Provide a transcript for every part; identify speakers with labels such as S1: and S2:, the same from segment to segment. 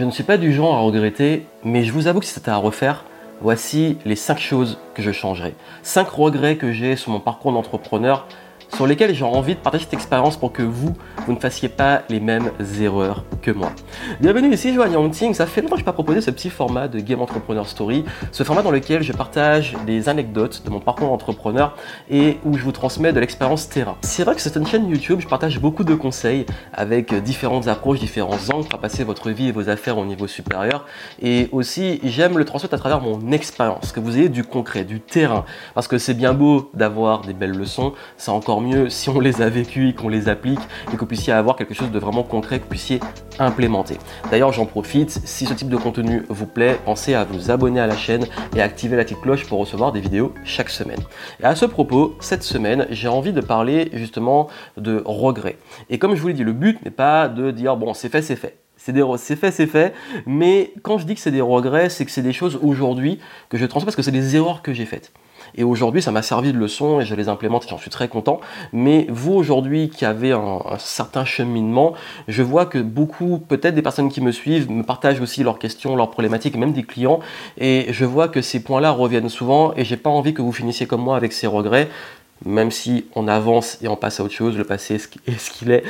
S1: Je ne suis pas du genre à regretter, mais je vous avoue que si c'était à refaire, voici les 5 choses que je changerais. 5 regrets que j'ai sur mon parcours d'entrepreneur sur lesquels j'ai envie de partager cette expérience pour que vous, vous ne fassiez pas les mêmes erreurs que moi. Bienvenue ici, Joanne Yangting. Ça fait longtemps que je n'ai pas proposé ce petit format de Game Entrepreneur Story, ce format dans lequel je partage des anecdotes de mon parcours d'entrepreneur et où je vous transmets de l'expérience terrain. C'est vrai que c'est une chaîne YouTube, je partage beaucoup de conseils avec différentes approches, différents angles pour passer votre vie et vos affaires au niveau supérieur. Et aussi, j'aime le transmettre à travers mon expérience, que vous ayez du concret, du terrain. Parce que c'est bien beau d'avoir des belles leçons, c'est encore mieux si on les a vécues et qu'on les applique et que vous puissiez avoir quelque chose de vraiment concret que vous puissiez implémenter. D'ailleurs, j'en profite, si ce type de contenu vous plaît, pensez à vous abonner à la chaîne et à activer la petite cloche pour recevoir des vidéos chaque semaine. Et à ce propos, cette semaine, j'ai envie de parler justement de regrets. Et comme je vous l'ai dit, le but n'est pas de dire bon, c'est fait, c'est fait. C'est fait, c'est fait. Mais quand je dis que c'est des regrets, c'est que c'est des choses aujourd'hui que je transmets parce que c'est des erreurs que j'ai faites. Et aujourd'hui, ça m'a servi de leçon et je les implémente et j'en suis très content. Mais vous, aujourd'hui, qui avez un, certain cheminement, je vois que beaucoup, peut-être des personnes qui me suivent, me partagent aussi leurs questions, leurs problématiques, même des clients. Et je vois que ces points-là reviennent souvent et j'ai pas envie que vous finissiez comme moi avec ces regrets, même si on avance et on passe à autre chose, le passé est ce qu'il est.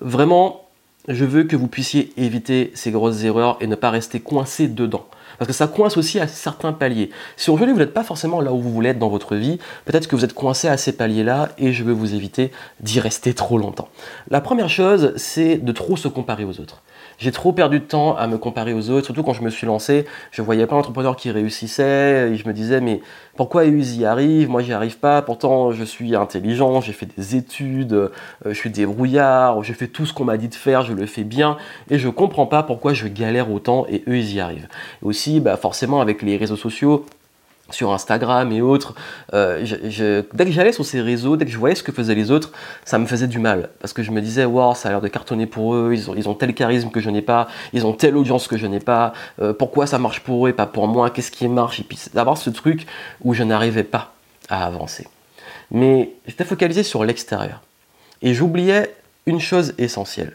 S1: Vraiment, je veux que vous puissiez éviter ces grosses erreurs et ne pas rester coincé dedans. Parce que ça coince aussi à certains paliers. Si aujourd'hui vous n'êtes pas forcément là où vous voulez être dans votre vie, peut-être que vous êtes coincé à ces paliers-là et je veux vous éviter d'y rester trop longtemps. La première chose, c'est de trop se comparer aux autres. J'ai trop perdu de temps à me comparer aux autres, surtout quand je me suis lancé. Je voyais plein d'entrepreneurs qui réussissaient et je me disais, mais pourquoi ils y arrivent Moi, j'y arrive pas. Pourtant, je suis intelligent, j'ai fait des études, euh, je suis débrouillard, je fais tout ce qu'on m'a dit de faire, je le fais bien et je comprends pas pourquoi je galère autant et eux, ils y arrivent. Aussi, bah, forcément, avec les réseaux sociaux, sur Instagram et autres, euh, dès que j'allais sur ces réseaux, dès que je voyais ce que faisaient les autres, ça me faisait du mal. Parce que je me disais, wow, ça a l'air de cartonner pour eux, ils ont, ils ont tel charisme que je n'ai pas, ils ont telle audience que je n'ai pas, euh, pourquoi ça marche pour eux et pas pour moi, qu'est-ce qui marche? Et puis d'avoir ce truc où je n'arrivais pas à avancer. Mais j'étais focalisé sur l'extérieur. Et j'oubliais une chose essentielle.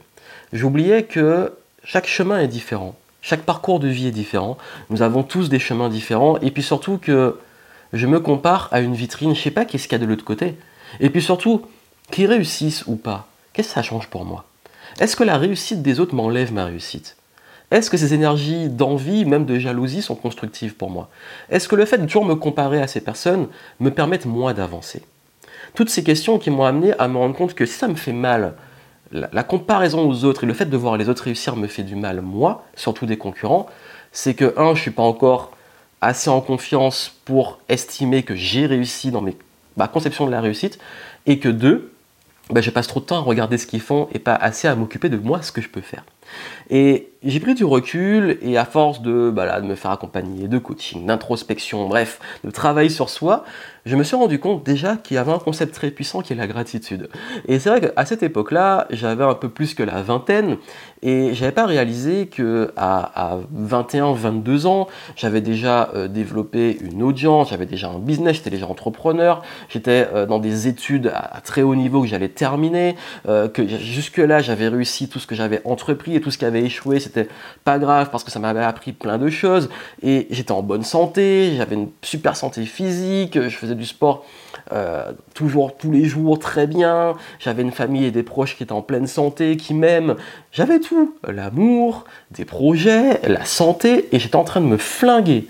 S1: J'oubliais que chaque chemin est différent chaque parcours de vie est différent. Nous avons tous des chemins différents. Et puis surtout que je me compare à une vitrine. Je sais pas qu'est-ce qu'il y a de l'autre côté. Et puis surtout, qu'ils réussissent ou pas, qu'est-ce que ça change pour moi? Est-ce que la réussite des autres m'enlève ma réussite? Est-ce que ces énergies d'envie, même de jalousie, sont constructives pour moi? Est-ce que le fait de toujours me comparer à ces personnes me permettent moi d'avancer? Toutes ces questions qui m'ont amené à me rendre compte que si ça me fait mal la, comparaison aux autres et le fait de voir les autres réussir me fait du mal, moi, surtout des concurrents, c'est que, un, je suis pas encore assez en confiance pour estimer que j'ai réussi dans ma conception de la réussite, et que deux, ben, je passe trop de temps à regarder ce qu'ils font et pas assez à m'occuper de moi, ce que je peux faire. Et j'ai pris du recul et à force de, bah de me faire accompagner, de coaching, d'introspection, bref, de travail sur soi, je me suis rendu compte déjà qu'il y avait un concept très puissant qui est la gratitude. Et c'est vrai qu'à cette époque-là, j'avais un peu plus que la vingtaine et j'avais pas réalisé que à, 21, 22 ans, j'avais déjà euh, développé une audience, j'avais déjà un business, j'étais déjà entrepreneur, j'étais euh, dans des études à, très haut niveau que j'allais terminer, euh, que jusque-là j'avais réussi tout ce que j'avais entrepris tout ce qui avait échoué, c'était pas grave parce que ça m'avait appris plein de choses. Et j'étais en bonne santé, j'avais une super santé physique, je faisais du sport euh, toujours tous les jours très bien, j'avais une famille et des proches qui étaient en pleine santé, qui m'aiment, j'avais tout, l'amour, des projets, la santé et j'étais en train de me flinguer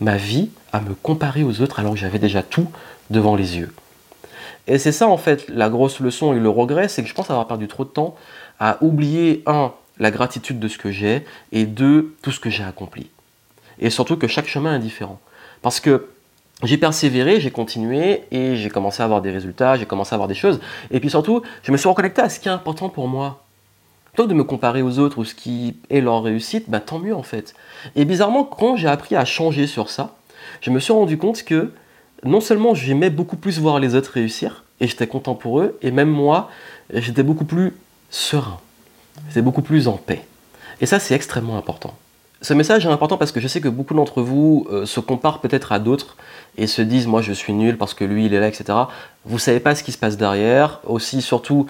S1: ma vie à me comparer aux autres alors que j'avais déjà tout devant les yeux. Et c'est ça en fait la grosse leçon et le regret, c'est que je pense avoir perdu trop de temps à oublier un la gratitude de ce que j'ai et deux, tout ce que j'ai accompli. Et surtout que chaque chemin est différent. Parce que j'ai persévéré, j'ai continué et j'ai commencé à avoir des résultats, j'ai commencé à avoir des choses. Et puis surtout, je me suis reconnecté à ce qui est important pour moi. Plutôt de me comparer aux autres ou ce qui est leur réussite, bah, tant mieux en fait. Et bizarrement, quand j'ai appris à changer sur ça, je me suis rendu compte que non seulement j'aimais beaucoup plus voir les autres réussir, et j'étais content pour eux, et même moi, j'étais beaucoup plus serein c'est beaucoup plus en paix. Et ça, c'est extrêmement important. Ce message est important parce que je sais que beaucoup d'entre vous euh, se comparent peut-être à d'autres et se disent moi je suis nul parce que lui il est là, etc. Vous savez pas ce qui se passe derrière. Aussi, surtout,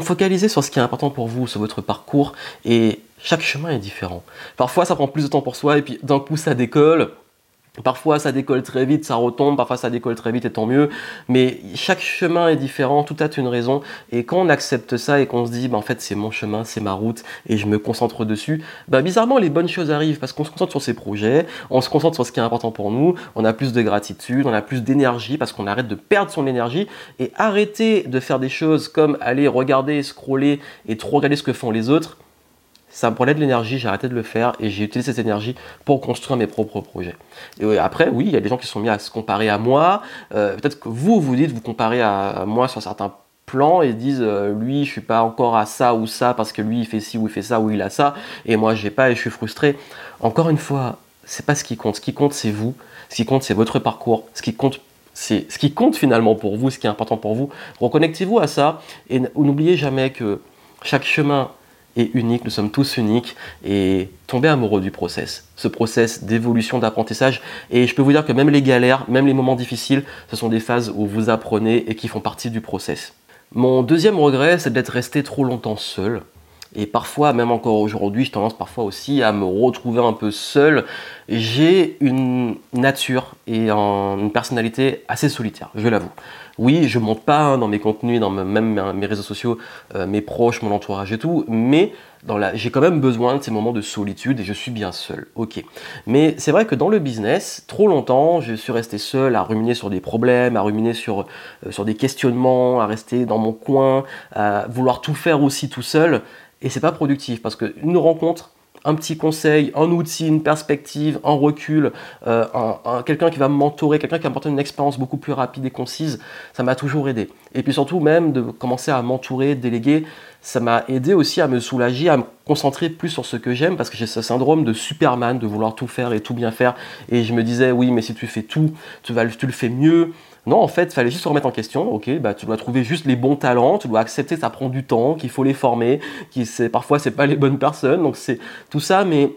S1: focaliser sur ce qui est important pour vous, sur votre parcours, et chaque chemin est différent. Parfois, ça prend plus de temps pour soi, et puis d'un coup, ça décolle. Parfois ça décolle très vite, ça retombe, parfois ça décolle très vite et tant mieux. Mais chaque chemin est différent, tout a une raison. Et quand on accepte ça et qu'on se dit, bah, en fait c'est mon chemin, c'est ma route et je me concentre dessus, bah, bizarrement les bonnes choses arrivent parce qu'on se concentre sur ses projets, on se concentre sur ce qui est important pour nous, on a plus de gratitude, on a plus d'énergie parce qu'on arrête de perdre son énergie et arrêter de faire des choses comme aller regarder, scroller et trop regarder ce que font les autres ça me prenait de l'énergie, j'ai arrêté de le faire et j'ai utilisé cette énergie pour construire mes propres projets. Et après, oui, il y a des gens qui sont mis à se comparer à moi. Euh, peut-être que vous, vous dites, vous comparez à, moi sur certains plans et disent euh, lui je suis pas encore à ça ou ça parce que lui il fait ci ou il fait ça ou il a ça et moi j'ai pas et je suis frustré. Encore une fois, c'est pas ce qui compte. Ce qui compte c'est vous. Ce qui compte c'est votre parcours. Ce qui compte c'est ce qui compte finalement pour vous, ce qui est important pour vous. Reconnectez-vous à ça et n'oubliez jamais que chaque chemin unique, nous sommes tous uniques et tomber amoureux du process, ce process d'évolution, d'apprentissage. Et je peux vous dire que même les galères, même les moments difficiles, ce sont des phases où vous apprenez et qui font partie du process. Mon deuxième regret, c'est d'être resté trop longtemps seul. Et parfois, même encore aujourd'hui, je tendance parfois aussi à me retrouver un peu seul. J'ai une nature et une personnalité assez solitaire, je l'avoue. Oui, je monte pas hein, dans mes contenus, dans même mes réseaux sociaux, euh, mes proches, mon entourage et tout, mais j'ai quand même besoin de ces moments de solitude et je suis bien seul. Ok. Mais c'est vrai que dans le business, trop longtemps, je suis resté seul à ruminer sur des problèmes, à ruminer sur, euh, sur des questionnements, à rester dans mon coin, à vouloir tout faire aussi tout seul. Et c'est pas productif parce qu'une rencontre, un petit conseil, un outil, une perspective, un recul, euh, quelqu'un qui va mentorer, quelqu'un qui va m'apporter une expérience beaucoup plus rapide et concise, ça m'a toujours aidé. Et puis surtout même de commencer à m'entourer, déléguer, ça m'a aidé aussi à me soulager, à me concentrer plus sur ce que j'aime, parce que j'ai ce syndrome de Superman, de vouloir tout faire et tout bien faire. Et je me disais, oui, mais si tu fais tout, tu, vas, tu le fais mieux, non, en fait, il fallait juste se remettre en question. Ok, bah, tu dois trouver juste les bons talents, tu dois accepter que ça prend du temps, qu'il faut les former, que parfois c'est pas les bonnes personnes. Donc c'est tout ça, mais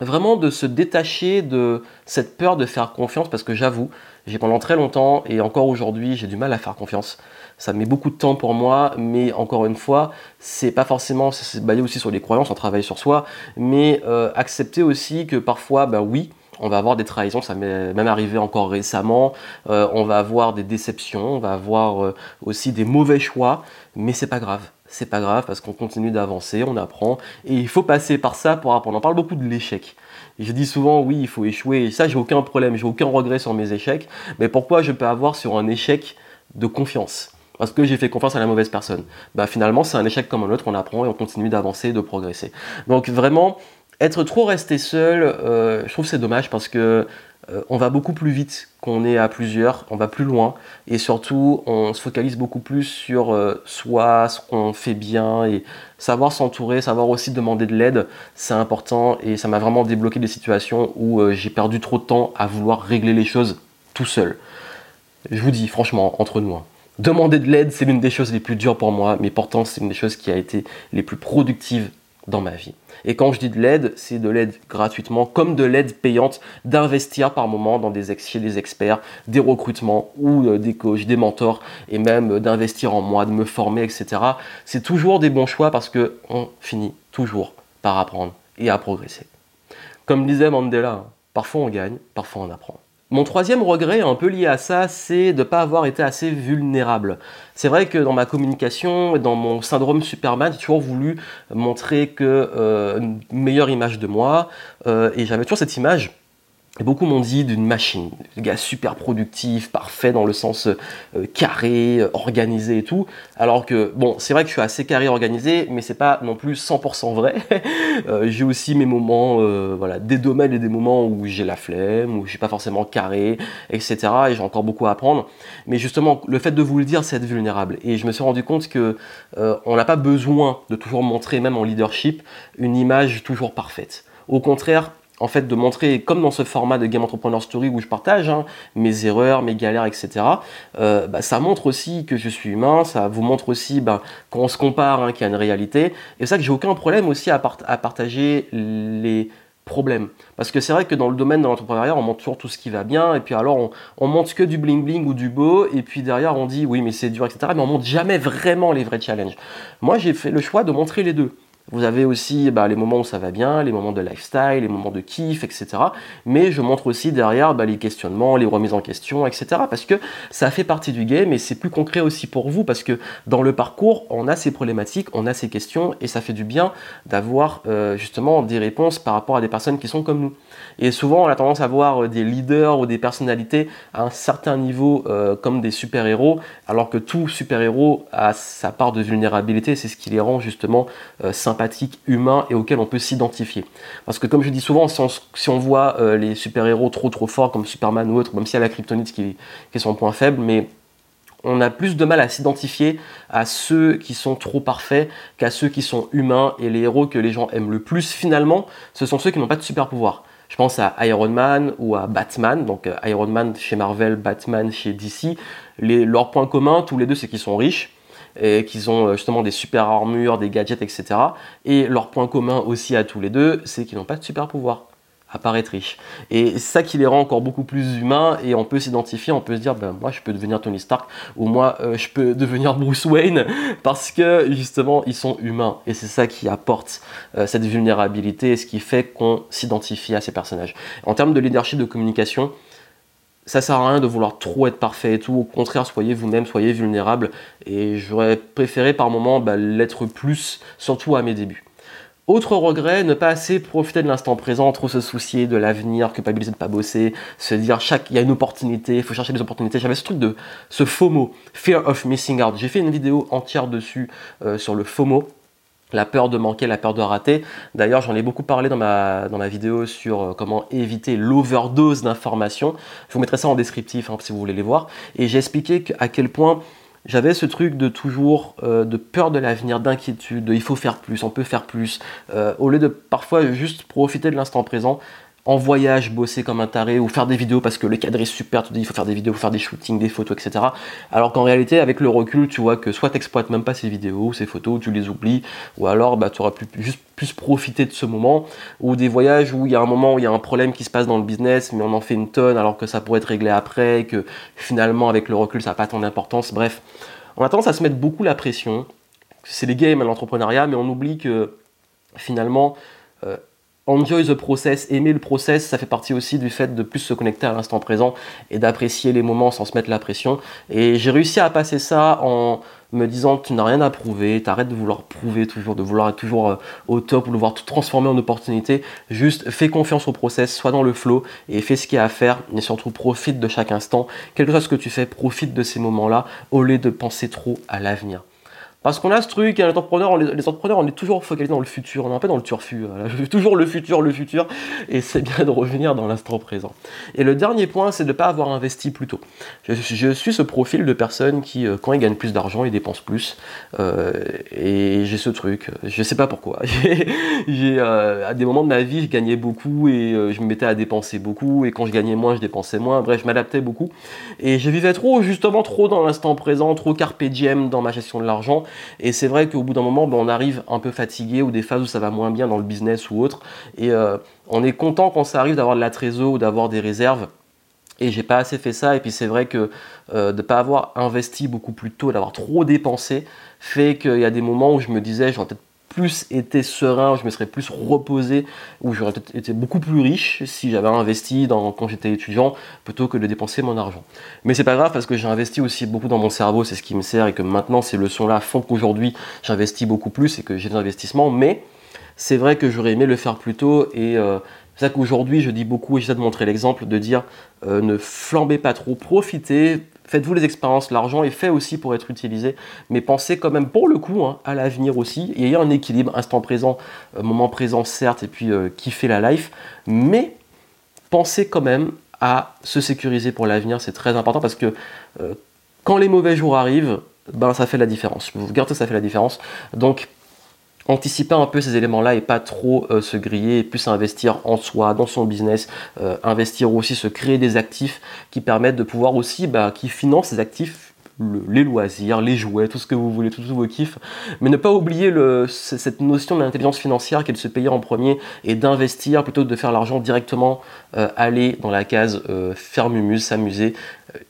S1: vraiment de se détacher de cette peur de faire confiance, parce que j'avoue, j'ai pendant très longtemps et encore aujourd'hui, j'ai du mal à faire confiance. Ça met beaucoup de temps pour moi, mais encore une fois, c'est pas forcément, c'est basé aussi sur les croyances, on travaille sur soi, mais euh, accepter aussi que parfois, ben oui, on va avoir des trahisons, ça m'est même arrivé encore récemment. Euh, on va avoir des déceptions, on va avoir euh, aussi des mauvais choix, mais c'est pas grave. C'est pas grave parce qu'on continue d'avancer, on apprend et il faut passer par ça pour apprendre. On parle beaucoup de l'échec. Je dis souvent oui, il faut échouer. Et ça, j'ai aucun problème, j'ai aucun regret sur mes échecs. Mais pourquoi je peux avoir sur un échec de confiance? Parce que j'ai fait confiance à la mauvaise personne. Bah finalement, c'est un échec comme un autre, on apprend et on continue d'avancer, de progresser. Donc vraiment, être trop resté seul, euh, je trouve c'est dommage parce que euh, on va beaucoup plus vite qu'on est à plusieurs, on va plus loin et surtout on se focalise beaucoup plus sur euh, soi, ce qu'on fait bien et savoir s'entourer, savoir aussi demander de l'aide, c'est important et ça m'a vraiment débloqué des situations où j'ai perdu trop de temps à vouloir régler les choses tout seul. Je vous dis franchement, entre nous, hein, demander de l'aide c'est l'une des choses les plus dures pour moi, mais pourtant c'est une des choses qui a été les plus productives dans ma vie. Et quand je dis de l'aide, c'est de l'aide gratuitement, comme de l'aide payante, d'investir par moment dans des des experts, des recrutements ou euh, des coachs, des mentors, et même euh, d'investir en moi, de me former, etc. C'est toujours des bons choix parce que on finit toujours par apprendre et à progresser. Comme disait Mandela, parfois on gagne, parfois on apprend. Mon troisième regret, un peu lié à ça, c'est de ne pas avoir été assez vulnérable. C'est vrai que dans ma communication, dans mon syndrome Superman, j'ai toujours voulu montrer que euh, une meilleure image de moi, euh, et j'avais toujours cette image beaucoup m'ont dit d'une machine, un gars super productif, parfait dans le sens euh, carré, euh, organisé et tout. Alors que, bon, c'est vrai que je suis assez carré organisé, mais c'est pas non plus 100% vrai. Euh, j'ai aussi mes moments, voilà, des domaines et des moments où j'ai la flemme, où je suis pas forcément carré, etc. Et j'ai encore beaucoup à apprendre. Mais justement, le fait de vous le dire, c'est être vulnérable. Et je me suis rendu compte que on n'a pas besoin de toujours montrer, même en leadership, une image toujours parfaite. Au contraire, en fait de montrer, comme dans ce format de Game Entrepreneur Story où je partage hein, mes erreurs, mes galères, etc. Euh, bah, ça montre aussi que je suis humain, ça vous montre aussi bah, quand se compare hein, qu'il y a une réalité. Et c'est ça que j'ai aucun problème aussi à, partager les problème. Parce que c'est vrai que dans le domaine de l'entrepreneuriat, on montre toujours tout ce qui va bien, et puis alors on, on montre que du bling bling ou du beau, et puis derrière on dit oui mais c'est dur, etc. Mais on montre jamais vraiment les vrais challenges. Moi j'ai fait le choix de montrer les deux. Vous avez aussi bah, les moments où ça va bien, les moments de lifestyle, les moments de kiff, etc. Mais je montre aussi derrière bah, les questionnements, les remises en question, etc. Parce que ça fait partie du game et c'est plus concret aussi pour vous parce que dans le parcours, on a ces problématiques, on a ces questions et ça fait du bien d'avoir euh, justement des réponses par rapport à des personnes qui sont comme nous. Et souvent, on a tendance à voir euh, des leaders ou des personnalités à un certain niveau euh, comme des super-héros, alors que tout super-héros a sa part de vulnérabilité. C'est ce qui les rend justement euh, sympathiques, humains et auxquels on peut s'identifier. Parce que comme je dis souvent, si on, voit les super-héros trop trop forts comme Superman ou autre, même si y a la kryptonite qui, qui est son point faible, mais on a plus de mal à s'identifier à ceux qui sont trop parfaits qu'à ceux qui sont humains et les héros que les gens aiment le plus finalement, ce sont ceux qui n'ont pas de super pouvoir. Je pense à Iron Man ou à Batman. Donc euh, Iron Man chez Marvel, Batman chez DC. Les, leur point commun, tous les deux, c'est qu'ils sont riches et qu'ils ont euh, justement des super armures, des gadgets, etc. Et leur point commun aussi à tous les deux, c'est qu'ils n'ont pas de super pouvoir apparaître riche. Et c'est ça qui les rend encore beaucoup plus humains et on peut s'identifier, on peut se dire, ben, moi je peux devenir Tony Stark ou moi euh, je peux devenir Bruce Wayne parce que justement ils sont humains et c'est ça qui apporte euh, cette vulnérabilité et ce qui fait qu'on s'identifie à ces personnages. En termes de leadership, de communication, ça sert à rien de vouloir trop être parfait et tout. Au contraire, soyez vous-même, soyez vulnérable. Et j'aurais préféré par moment bah, l'être plus, surtout à mes débuts. Autre regret, ne pas assez profiter de l'instant présent, trop se soucier de l'avenir, culpabiliser de ne pas bosser, se dire chaque, il y a une opportunité, il faut chercher des opportunités. J'avais ce truc de ce FOMO, Fear of Missing Out. J'ai fait une vidéo entière dessus euh, sur le FOMO, la peur de manquer, la peur de rater. D'ailleurs, j'en ai beaucoup parlé dans ma, vidéo sur euh, comment éviter l'overdose d'informations. Je vous mettrai ça en descriptif hein, si vous voulez les voir. Et j'ai expliqué à quel point j'avais ce truc de toujours euh, de peur de l'avenir, d'inquiétude, de il faut faire plus, on peut faire plus, euh, au lieu de parfois juste profiter de l'instant présent en voyage, bosser comme un taré ou faire des vidéos parce que le cadre est super, tu dis il faut faire des vidéos, faire des shootings, des photos, etc. Alors qu'en réalité, avec le recul, tu vois que soit tu n'exploites même pas ces vidéos, ces photos, tu les oublies, ou alors bah, tu auras pu, juste plus profiter de ce moment, ou des voyages où il y a un moment où il y a un problème qui se passe dans le business, mais on en fait une tonne alors que ça pourrait être réglé après, que finalement avec le recul ça n'a pas tant d'importance. Bref, on a tendance à se mettre beaucoup la pression. C'est les games à l'entrepreneuriat, mais on oublie que finalement, euh, enjoy the process, aimer le process, ça fait partie aussi du fait de plus se connecter à l'instant présent et d'apprécier les moments sans se mettre la pression. Et j'ai réussi à passer ça en me disant tu n'as rien à prouver, t'arrêtes de vouloir prouver toujours, de vouloir être toujours euh, au top de vouloir tout transformer en opportunité. Juste fais confiance au process, sois dans le flow et fais ce qu'il y a à faire, mais surtout profite de chaque instant. Quel que soit ce que tu fais, profite de ces moments-là au lieu de penser trop à l'avenir. Parce qu'on a ce truc, les entrepreneurs, on, est toujours focalisé dans le futur, on est un peu dans le turfu, toujours le futur, le futur, et c'est bien de revenir dans l'instant présent. Et le dernier point, c'est de ne pas avoir investi plus tôt. Je, suis ce profil de personne qui, euh, quand il gagne plus d'argent, il dépense plus, euh, et j'ai ce truc, je sais pas pourquoi. j'ai, euh, à des moments de ma vie, je gagnais beaucoup et je me mettais à dépenser beaucoup, et quand je gagnais moins, je dépensais moins, bref, je m'adaptais beaucoup, et je vivais trop, justement, trop dans l'instant présent, trop carpe diem dans ma gestion de l'argent, et c'est vrai qu'au bout d'un moment, ben, on arrive un peu fatigué ou des phases où ça va moins bien dans le business ou autre. Et euh, on est content quand ça arrive d'avoir de la trésor ou d'avoir des réserves. Et j'ai pas assez fait ça. Et puis c'est vrai que euh, de pas avoir investi beaucoup plus tôt, d'avoir trop dépensé, fait qu'il y a des moments où je me disais, j'aurais peut-être plus été serein, je me serais plus reposé, ou j'aurais été beaucoup plus riche si j'avais investi dans, quand j'étais étudiant plutôt que de dépenser mon argent. Mais c'est pas grave parce que j'ai investi aussi beaucoup dans mon cerveau, c'est ce qui me sert et que maintenant ces leçons-là font qu'aujourd'hui j'investis beaucoup plus et que j'ai des investissements. Mais c'est vrai que j'aurais aimé le faire plus tôt et euh, c'est ça qu'aujourd'hui je dis beaucoup et j'essaie de montrer l'exemple de dire euh, ne flambez pas trop, profitez, Faites-vous les expériences, l'argent est fait aussi pour être utilisé, mais pensez quand même pour le coup hein, à l'avenir aussi, et ayez un équilibre, instant présent, euh, moment présent certes, et puis euh, kiffer la life, mais pensez quand même à se sécuriser pour l'avenir, c'est très important parce que euh, quand les mauvais jours arrivent, ben ça fait la différence. Vous gardez ça fait la différence. Donc anticiper un peu ces éléments-là et pas trop euh, se griller et plus investir en soi, dans son business, euh, investir aussi, se créer des actifs qui permettent de pouvoir aussi, bah, qui financent ces actifs les loisirs, les jouets, tout ce que vous voulez, tous vos kiffs. Mais ne pas oublier cette notion d'intelligence financière qui est de se payer en premier et d'investir plutôt que de faire l'argent directement euh, aller dans la case faire mumuse, s'amuser.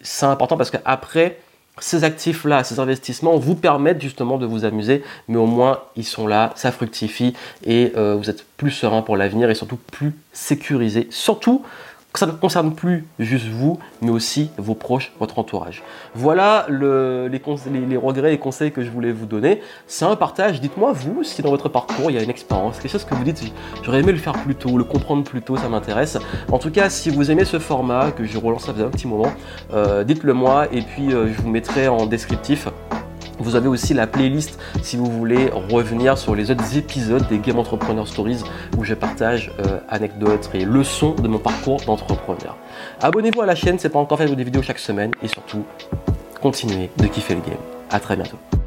S1: C'est important parce qu'après, ces actifs-là, ces investissements vous permettent justement de vous amuser, mais au moins ils sont là, ça fructifie et vous êtes plus serein pour l'avenir et surtout plus sécurisé. Surtout ça ne concerne plus juste vous, mais aussi vos proches, votre entourage. Voilà les, regrets et conseils que je voulais vous donner. C'est un partage. Dites-moi, vous, si dans votre parcours, il y a une expérience, quelque chose que vous dites, j'aurais aimé le faire plus tôt, le comprendre plus tôt, ça m'intéresse. En tout cas, si vous aimez ce format, que je relance ça faisait un petit moment, euh, dites-le moi et puis euh, je vous mettrai en descriptif vous avez aussi la playlist si vous voulez revenir sur les autres épisodes des Game Entrepreneur Stories où je partage euh, anecdotes et leçons de mon parcours d'entrepreneur. Abonnez-vous à la chaîne, c'est pas encore fait des vidéos chaque semaine et surtout continuez de kiffer le game. À très bientôt.